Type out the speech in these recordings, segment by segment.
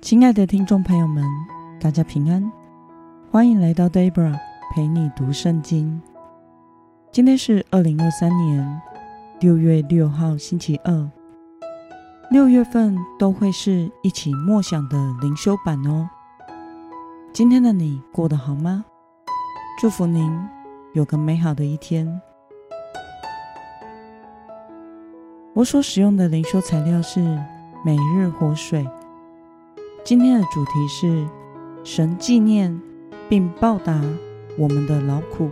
亲爱的听众朋友们，大家平安，欢迎来到 Debra 陪你读圣经。今天是二零二三年六月六号，星期二。六月份都会是一起默想的灵修版哦。今天的你过得好吗？祝福您有个美好的一天。我所使用的灵修材料是每日活水。今天的主题是神纪念并报答我们的劳苦。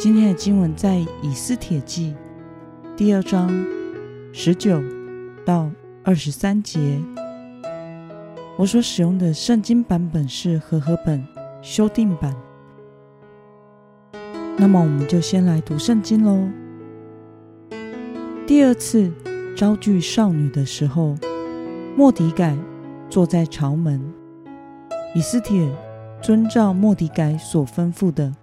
今天的经文在以斯帖记第二章十九到二十三节。我所使用的圣经版本是和合本修订版。那么，我们就先来读圣经喽。第二次招聚少女的时候，莫迪改。坐在朝门，以斯帖遵照莫底改所吩咐的，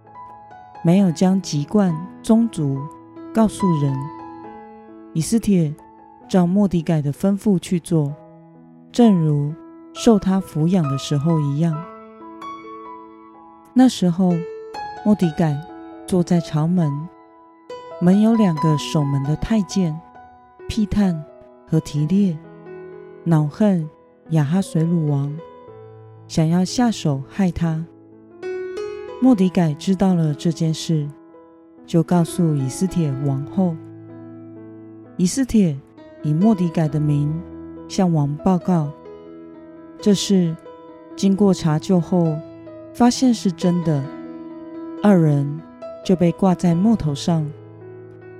没有将籍贯宗族告诉人。以斯帖照莫底改的吩咐去做，正如受他抚养的时候一样。那时候，莫底改坐在朝门，门有两个守门的太监，辟探和提列，恼恨。亚哈随鲁王想要下手害他，莫迪改知道了这件事，就告诉以斯帖王后。以斯帖以莫迪改的名向王报告，这事经过查究后，发现是真的，二人就被挂在木头上。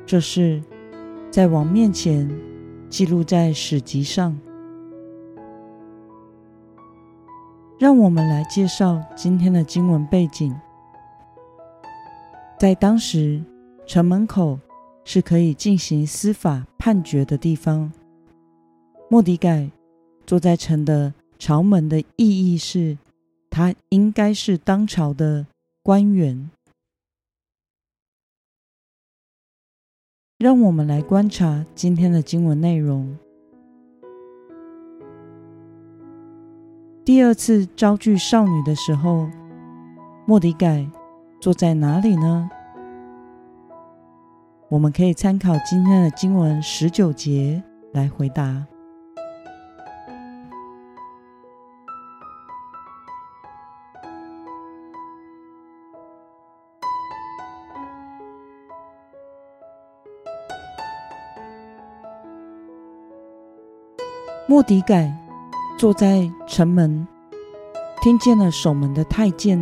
这事在王面前记录在史籍上。让我们来介绍今天的经文背景。在当时，城门口是可以进行司法判决的地方。莫迪改坐在城的朝门的意义是，他应该是当朝的官员。让我们来观察今天的经文内容。第二次招聚少女的时候，莫迪改坐在哪里呢？我们可以参考今天的经文十九节来回答。莫迪改。坐在城门，听见了守门的太监，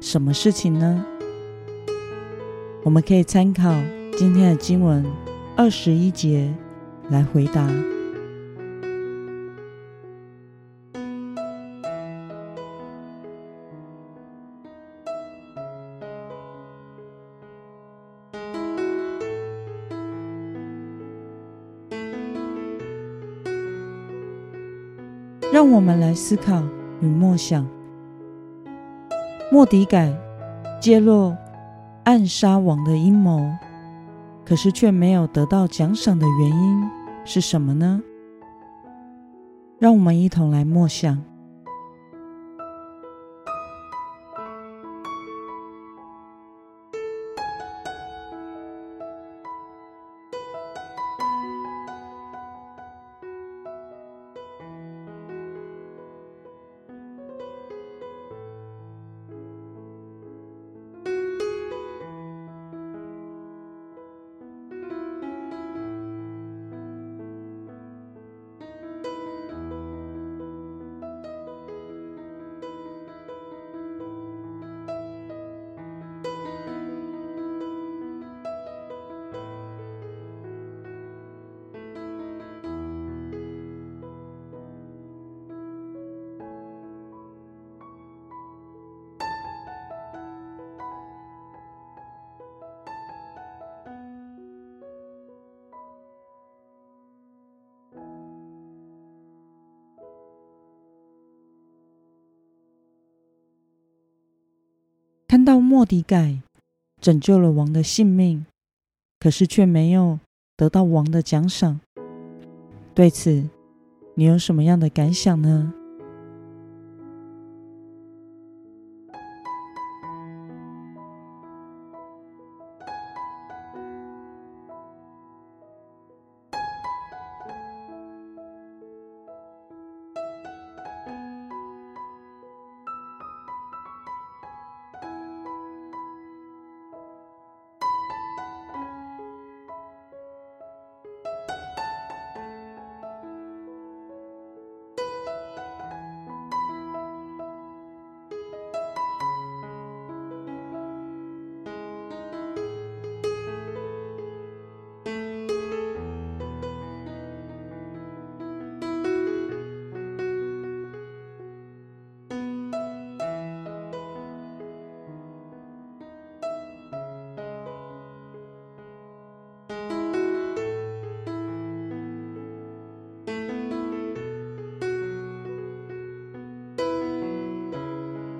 什么事情呢？我们可以参考今天的经文二十一节来回答。让我们来思考与默想：莫迪改揭露暗杀王的阴谋，可是却没有得到奖赏的原因是什么呢？让我们一同来默想。看到莫迪改拯救了王的性命，可是却没有得到王的奖赏。对此，你有什么样的感想呢？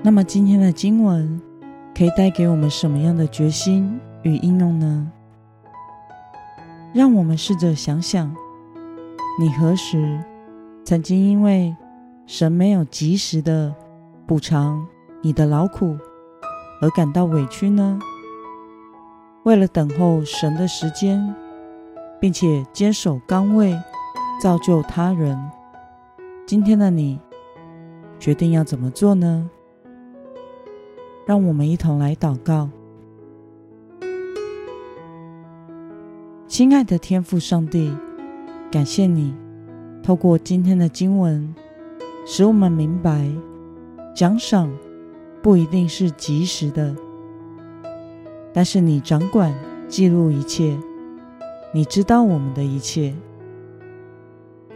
那么今天的经文可以带给我们什么样的决心与应用呢？让我们试着想想，你何时曾经因为神没有及时的补偿你的劳苦而感到委屈呢？为了等候神的时间，并且坚守岗位，造就他人，今天的你决定要怎么做呢？让我们一同来祷告。亲爱的天父上帝，感谢你透过今天的经文，使我们明白奖赏不一定是及时的，但是你掌管、记录一切，你知道我们的一切。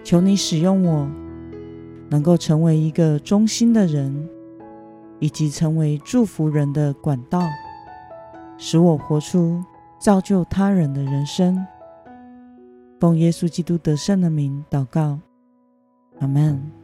求你使用我，能够成为一个忠心的人。以及成为祝福人的管道，使我活出造就他人的人生。奉耶稣基督得胜的名祷告，阿门。